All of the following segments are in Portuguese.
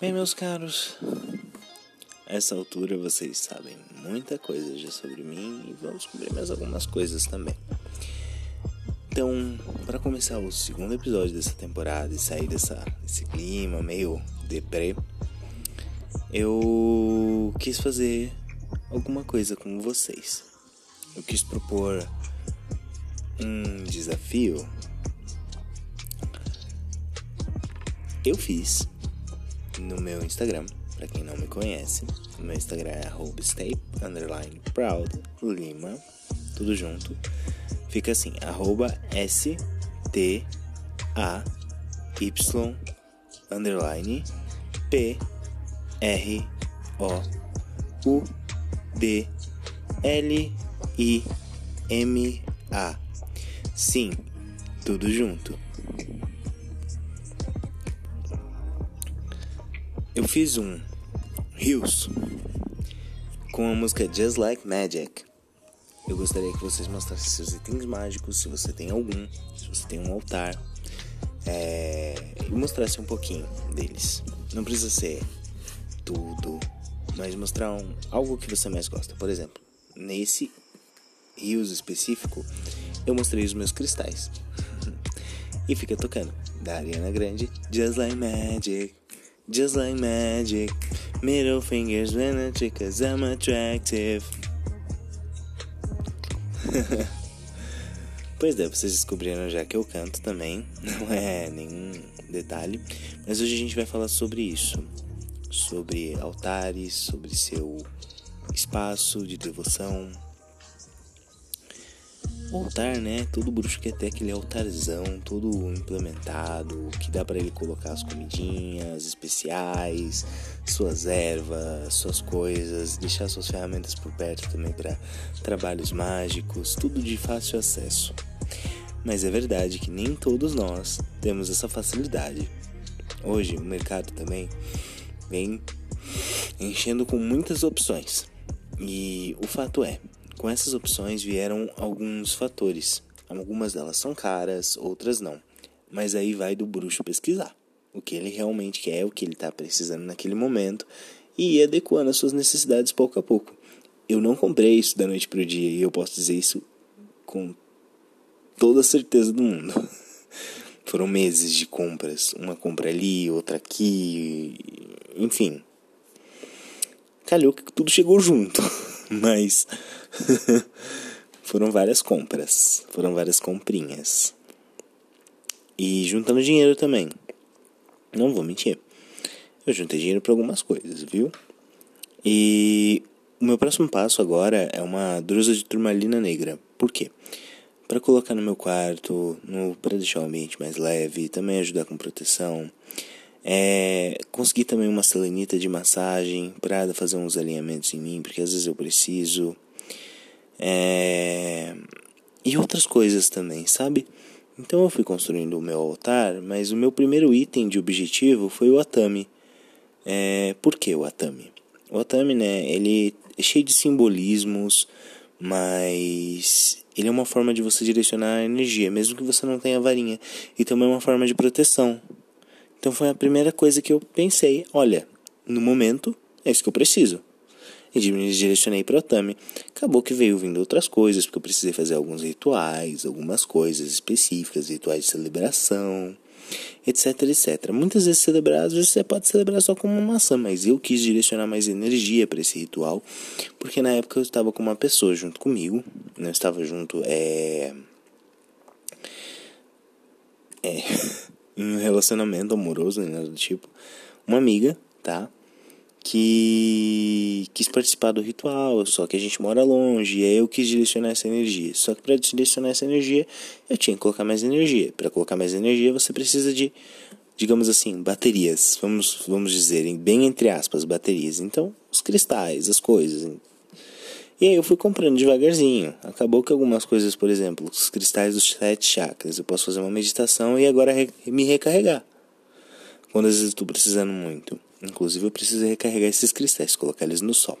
Bem, meus caros, a essa altura vocês sabem muita coisa já sobre mim e vão descobrir mais algumas coisas também. Então, para começar o segundo episódio dessa temporada e sair dessa, desse clima meio deprê, eu quis fazer alguma coisa com vocês. Eu quis propor um desafio. Eu fiz no meu Instagram, para quem não me conhece. O meu Instagram é stay underline proud lima, tudo junto. Fica assim, arroba S T A Y underline P R O U D L I M A. Sim, tudo junto. Eu fiz um Rios com a música Just Like Magic. Eu gostaria que vocês mostrassem seus itens mágicos, se você tem algum, se você tem um altar, é, e mostrasse um pouquinho deles. Não precisa ser tudo, mas mostrar um, algo que você mais gosta. Por exemplo, nesse rios específico, eu mostrei os meus cristais. e fica tocando da Ariana Grande, Just Like Magic. Just like magic, middle fingers when I trick cause I'm attractive. pois é, vocês descobriram já que eu canto também, não é nenhum detalhe, mas hoje a gente vai falar sobre isso, sobre altares, sobre seu espaço de devoção, o altar, né? Todo bruxo quer ter aquele altarzão todo implementado, que dá para ele colocar as comidinhas especiais, suas ervas, suas coisas, deixar suas ferramentas por perto também para trabalhos mágicos, tudo de fácil acesso. Mas é verdade que nem todos nós temos essa facilidade. Hoje o mercado também vem enchendo com muitas opções. E o fato é, com essas opções vieram alguns fatores. Algumas delas são caras, outras não. Mas aí vai do bruxo pesquisar o que ele realmente quer, o que ele está precisando naquele momento e ir adequando as suas necessidades pouco a pouco. Eu não comprei isso da noite para o dia e eu posso dizer isso com toda a certeza do mundo. Foram meses de compras, uma compra ali, outra aqui, enfim. Calhou que tudo chegou junto, mas foram várias compras, foram várias comprinhas. E juntando dinheiro também. Não vou mentir. Eu juntei dinheiro para algumas coisas, viu? E o meu próximo passo agora é uma drusa de turmalina negra. Por quê? Para colocar no meu quarto, no para deixar o ambiente mais leve, também ajudar com proteção. É, consegui também uma selenita de massagem para fazer uns alinhamentos em mim, porque às vezes eu preciso. É... E outras coisas também, sabe? Então eu fui construindo o meu altar, mas o meu primeiro item de objetivo foi o atame. É... Por que o atame? O atame, né, ele é cheio de simbolismos, mas ele é uma forma de você direcionar a energia, mesmo que você não tenha varinha. E também é uma forma de proteção. Então foi a primeira coisa que eu pensei, olha, no momento é isso que eu preciso e direcionei para o Otami. Acabou que veio vindo outras coisas, porque eu precisei fazer alguns rituais, algumas coisas específicas, rituais de celebração, etc, etc. Muitas vezes vezes você pode celebrar só com uma maçã, mas eu quis direcionar mais energia para esse ritual, porque na época eu estava com uma pessoa junto comigo, não né? estava junto, é... É... um relacionamento amoroso, nada do tipo, uma amiga, tá? Que quis participar do ritual, só que a gente mora longe, e aí eu quis direcionar essa energia. Só que para direcionar essa energia, eu tinha que colocar mais energia. Para colocar mais energia, você precisa de, digamos assim, baterias. Vamos, vamos dizer, bem entre aspas, baterias. Então, os cristais, as coisas. E aí eu fui comprando devagarzinho. Acabou que algumas coisas, por exemplo, os cristais dos sete chakras, eu posso fazer uma meditação e agora me recarregar. Quando às vezes estou precisando muito. Inclusive eu preciso recarregar esses cristais, colocar eles no sol.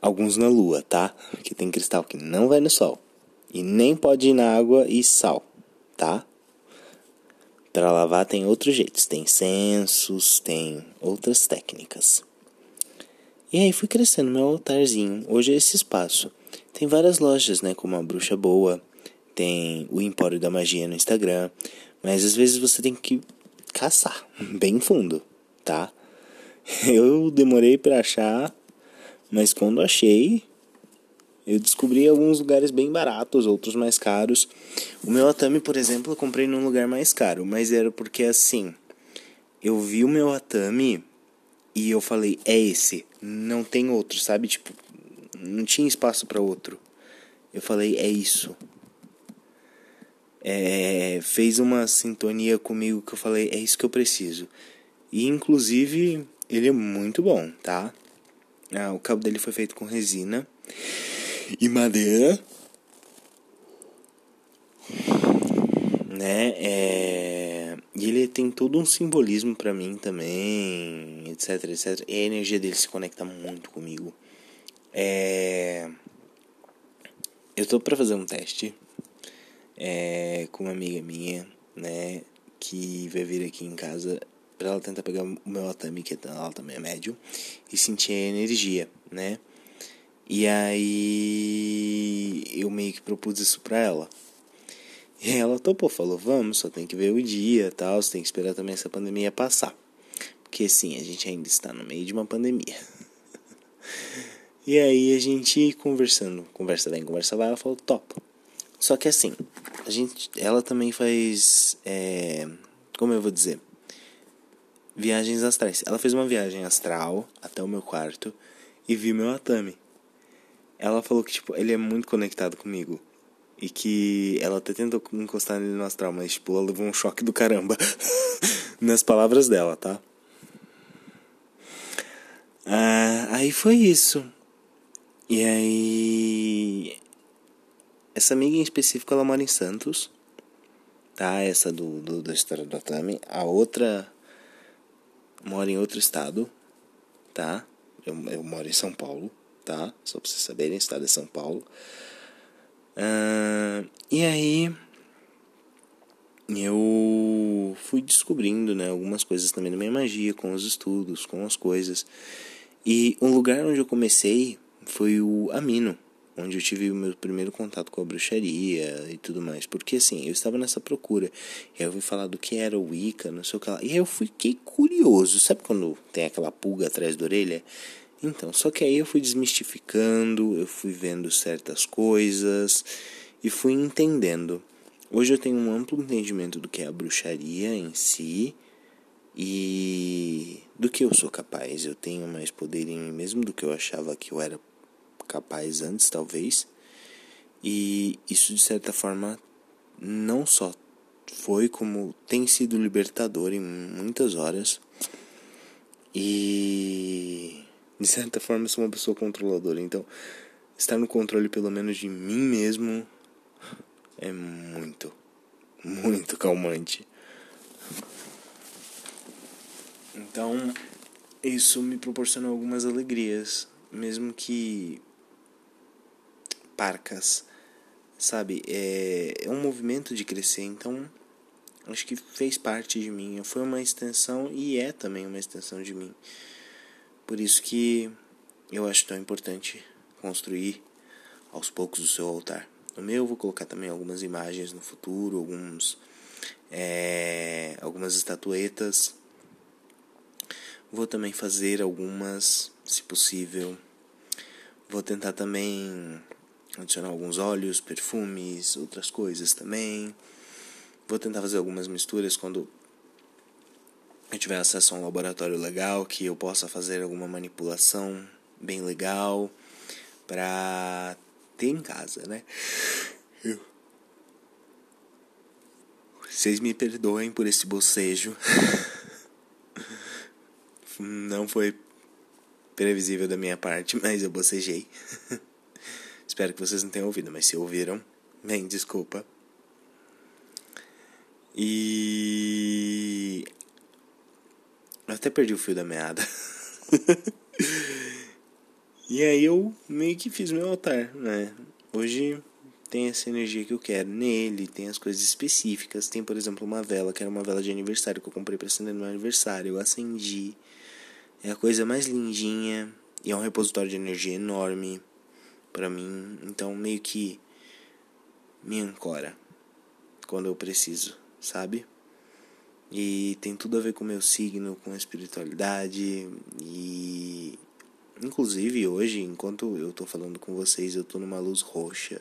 Alguns na lua, tá? Que tem cristal que não vai no sol. E nem pode ir na água e sal, tá? Para lavar tem outros jeitos, tem censos, tem outras técnicas. E aí fui crescendo meu altarzinho. Hoje é esse espaço. Tem várias lojas, né, como a Bruxa Boa, tem o Empório da Magia no Instagram, mas às vezes você tem que caçar bem fundo, tá? Eu demorei para achar, mas quando achei, eu descobri alguns lugares bem baratos, outros mais caros. O meu atame, por exemplo, eu comprei num lugar mais caro, mas era porque assim, eu vi o meu atame e eu falei, é esse, não tem outro, sabe? Tipo, não tinha espaço para outro. Eu falei, é isso. É, fez uma sintonia comigo que eu falei, é isso que eu preciso. E inclusive, ele é muito bom, tá? Ah, o cabo dele foi feito com resina e madeira. Né? É... E ele tem todo um simbolismo para mim também, etc, etc. E a energia dele se conecta muito comigo. É... Eu tô pra fazer um teste é, com uma amiga minha, né? Que vai vir aqui em casa pra ela tentar pegar o meu atame, que ela também é médio, e sentir a energia, né? E aí eu meio que propus isso pra ela. E ela topou, falou, vamos, só tem que ver o dia tal, você tem que esperar também essa pandemia passar. Porque sim, a gente ainda está no meio de uma pandemia. e aí a gente conversando, conversa bem, conversa vai, ela falou, top. Só que assim, a gente, ela também faz, é, como eu vou dizer, viagens astrais. Ela fez uma viagem astral até o meu quarto e viu meu atame ela falou que, tipo, ele é muito conectado comigo. E que ela até tentou encostar nele no astral, mas, tipo, ela levou um choque do caramba. Nas palavras dela, tá? Ah, aí foi isso. E aí. Essa amiga em específico, ela mora em Santos. Tá? Essa do, do da história do Atami. A outra mora em outro estado. Tá? Eu, eu moro em São Paulo tá? Só pra vocês saberem, estado de São Paulo. Uh, e aí eu fui descobrindo né, algumas coisas também da minha magia, com os estudos, com as coisas. E um lugar onde eu comecei foi o Amino, onde eu tive o meu primeiro contato com a bruxaria e tudo mais. Porque assim, eu estava nessa procura. E aí eu fui falar do que era o Wicca, não sei o que lá. E aí eu fiquei curioso. Sabe quando tem aquela pulga atrás da orelha? Então, só que aí eu fui desmistificando, eu fui vendo certas coisas e fui entendendo. Hoje eu tenho um amplo entendimento do que é a bruxaria em si e do que eu sou capaz. Eu tenho mais poder em mim mesmo do que eu achava que eu era capaz antes, talvez. E isso de certa forma não só foi como tem sido libertador em muitas horas. E de certa forma, eu sou uma pessoa controladora. Então, estar no controle, pelo menos de mim mesmo, é muito, muito calmante. Então, isso me proporcionou algumas alegrias, mesmo que parcas, sabe? É, é um movimento de crescer, então acho que fez parte de mim. Foi uma extensão e é também uma extensão de mim. Por isso que eu acho tão importante construir aos poucos o seu altar. No meu eu vou colocar também algumas imagens no futuro, alguns é, algumas estatuetas. Vou também fazer algumas, se possível. Vou tentar também adicionar alguns óleos, perfumes, outras coisas também. Vou tentar fazer algumas misturas quando eu tiver acesso a um laboratório legal, que eu possa fazer alguma manipulação bem legal para ter em casa, né? Vocês me perdoem por esse bocejo. Não foi previsível da minha parte, mas eu bocejei. Espero que vocês não tenham ouvido, mas se ouviram, bem, desculpa. E eu até perdi o fio da meada. e aí eu meio que fiz meu altar, né? Hoje tem essa energia que eu quero. Nele tem as coisas específicas. Tem, por exemplo, uma vela, que era uma vela de aniversário que eu comprei para acender no meu aniversário. Eu acendi. É a coisa mais lindinha. E é um repositório de energia enorme para mim. Então, meio que me ancora quando eu preciso, sabe? E tem tudo a ver com o meu signo, com a espiritualidade e inclusive hoje, enquanto eu tô falando com vocês, eu tô numa luz roxa,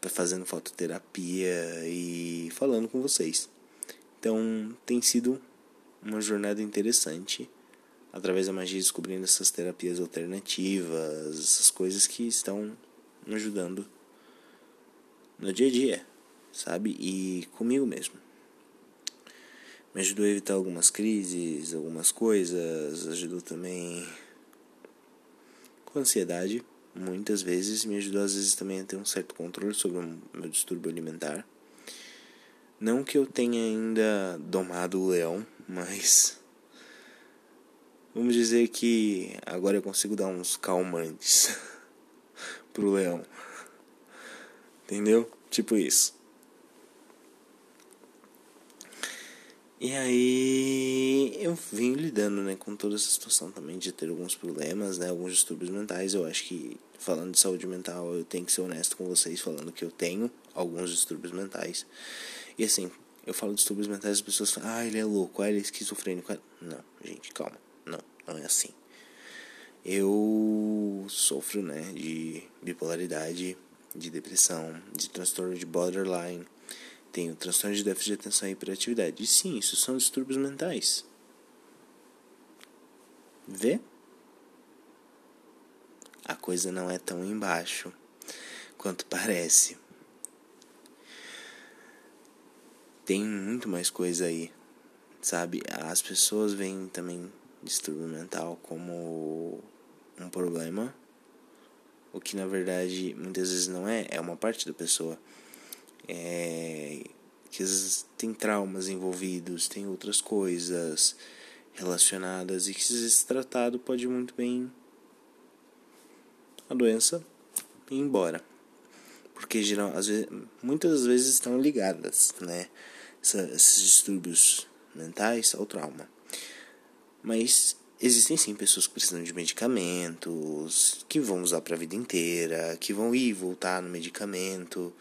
tá fazendo fototerapia e falando com vocês. Então, tem sido uma jornada interessante através da magia descobrindo essas terapias alternativas, essas coisas que estão ajudando no dia a dia, sabe? E comigo mesmo me ajudou a evitar algumas crises, algumas coisas, ajudou também com ansiedade, muitas vezes, me ajudou às vezes também a ter um certo controle sobre o meu distúrbio alimentar. Não que eu tenha ainda domado o leão, mas vamos dizer que agora eu consigo dar uns calmantes pro leão. Entendeu? Tipo isso. E aí eu vim lidando né, com toda essa situação também de ter alguns problemas, né, alguns distúrbios mentais. Eu acho que falando de saúde mental eu tenho que ser honesto com vocês falando que eu tenho alguns distúrbios mentais. E assim, eu falo distúrbios mentais as pessoas falam, ah, ele é louco, ah, ele é esquizofrênico. Não, gente, calma. Não, é assim. Eu sofro né, de bipolaridade, de depressão, de transtorno de borderline tenho transtorno de déficit de atenção e hiperatividade. E sim, isso são distúrbios mentais. Vê? A coisa não é tão embaixo quanto parece. Tem muito mais coisa aí, sabe? As pessoas veem também distúrbio mental como um problema, o que na verdade muitas vezes não é, é uma parte da pessoa é, que às vezes tem traumas envolvidos, tem outras coisas relacionadas e que se tratado pode muito bem a doença ir embora. Porque geral, às vezes, muitas vezes estão ligadas, né? Esses distúrbios mentais ao trauma. Mas existem sim pessoas que precisam de medicamentos, que vão usar para a vida inteira, que vão ir e voltar no medicamento.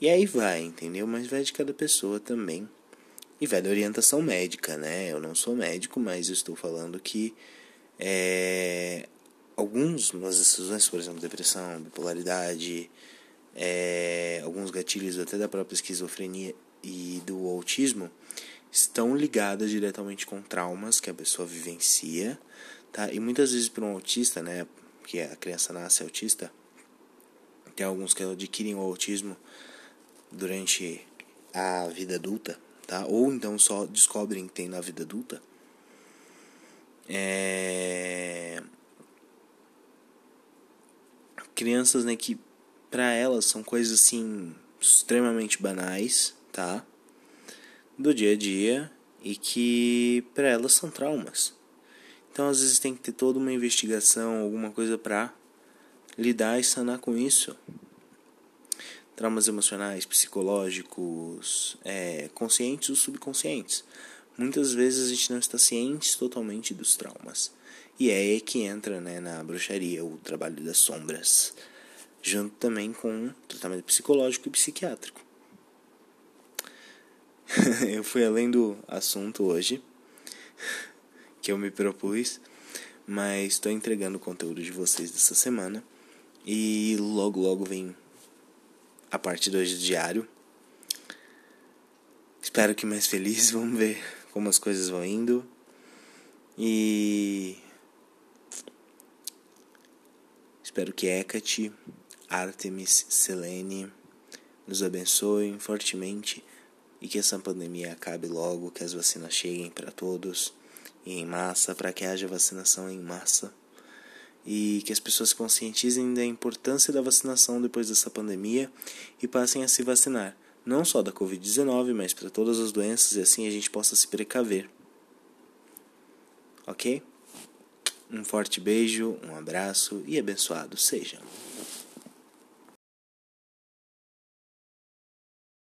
E aí vai, entendeu? Mas vai de cada pessoa também. E vai da orientação médica, né? Eu não sou médico, mas eu estou falando que é, algumas decisões, por exemplo, depressão, bipolaridade, é, alguns gatilhos até da própria esquizofrenia e do autismo estão ligadas diretamente com traumas que a pessoa vivencia, tá? E muitas vezes para um autista, né, que a criança nasce autista, tem alguns que adquirem o autismo durante a vida adulta, tá? Ou então só descobrem que tem na vida adulta. É... Crianças, né, que para elas são coisas assim extremamente banais, tá? Do dia a dia e que para elas são traumas. Então às vezes tem que ter toda uma investigação, alguma coisa para lidar e sanar com isso traumas emocionais, psicológicos, é, conscientes ou subconscientes. Muitas vezes a gente não está ciente totalmente dos traumas. E é aí que entra né, na bruxaria o trabalho das sombras, junto também com tratamento psicológico e psiquiátrico. eu fui além do assunto hoje que eu me propus, mas estou entregando o conteúdo de vocês dessa semana e logo logo vem a parte 2 do diário. Espero que mais feliz, vamos ver como as coisas vão indo. E espero que Hecate, Artemis, Selene nos abençoem fortemente e que essa pandemia acabe logo, que as vacinas cheguem para todos e em massa, para que haja vacinação em massa e que as pessoas conscientizem da importância da vacinação depois dessa pandemia e passem a se vacinar, não só da Covid-19, mas para todas as doenças e assim a gente possa se precaver. Ok? Um forte beijo, um abraço e abençoado seja.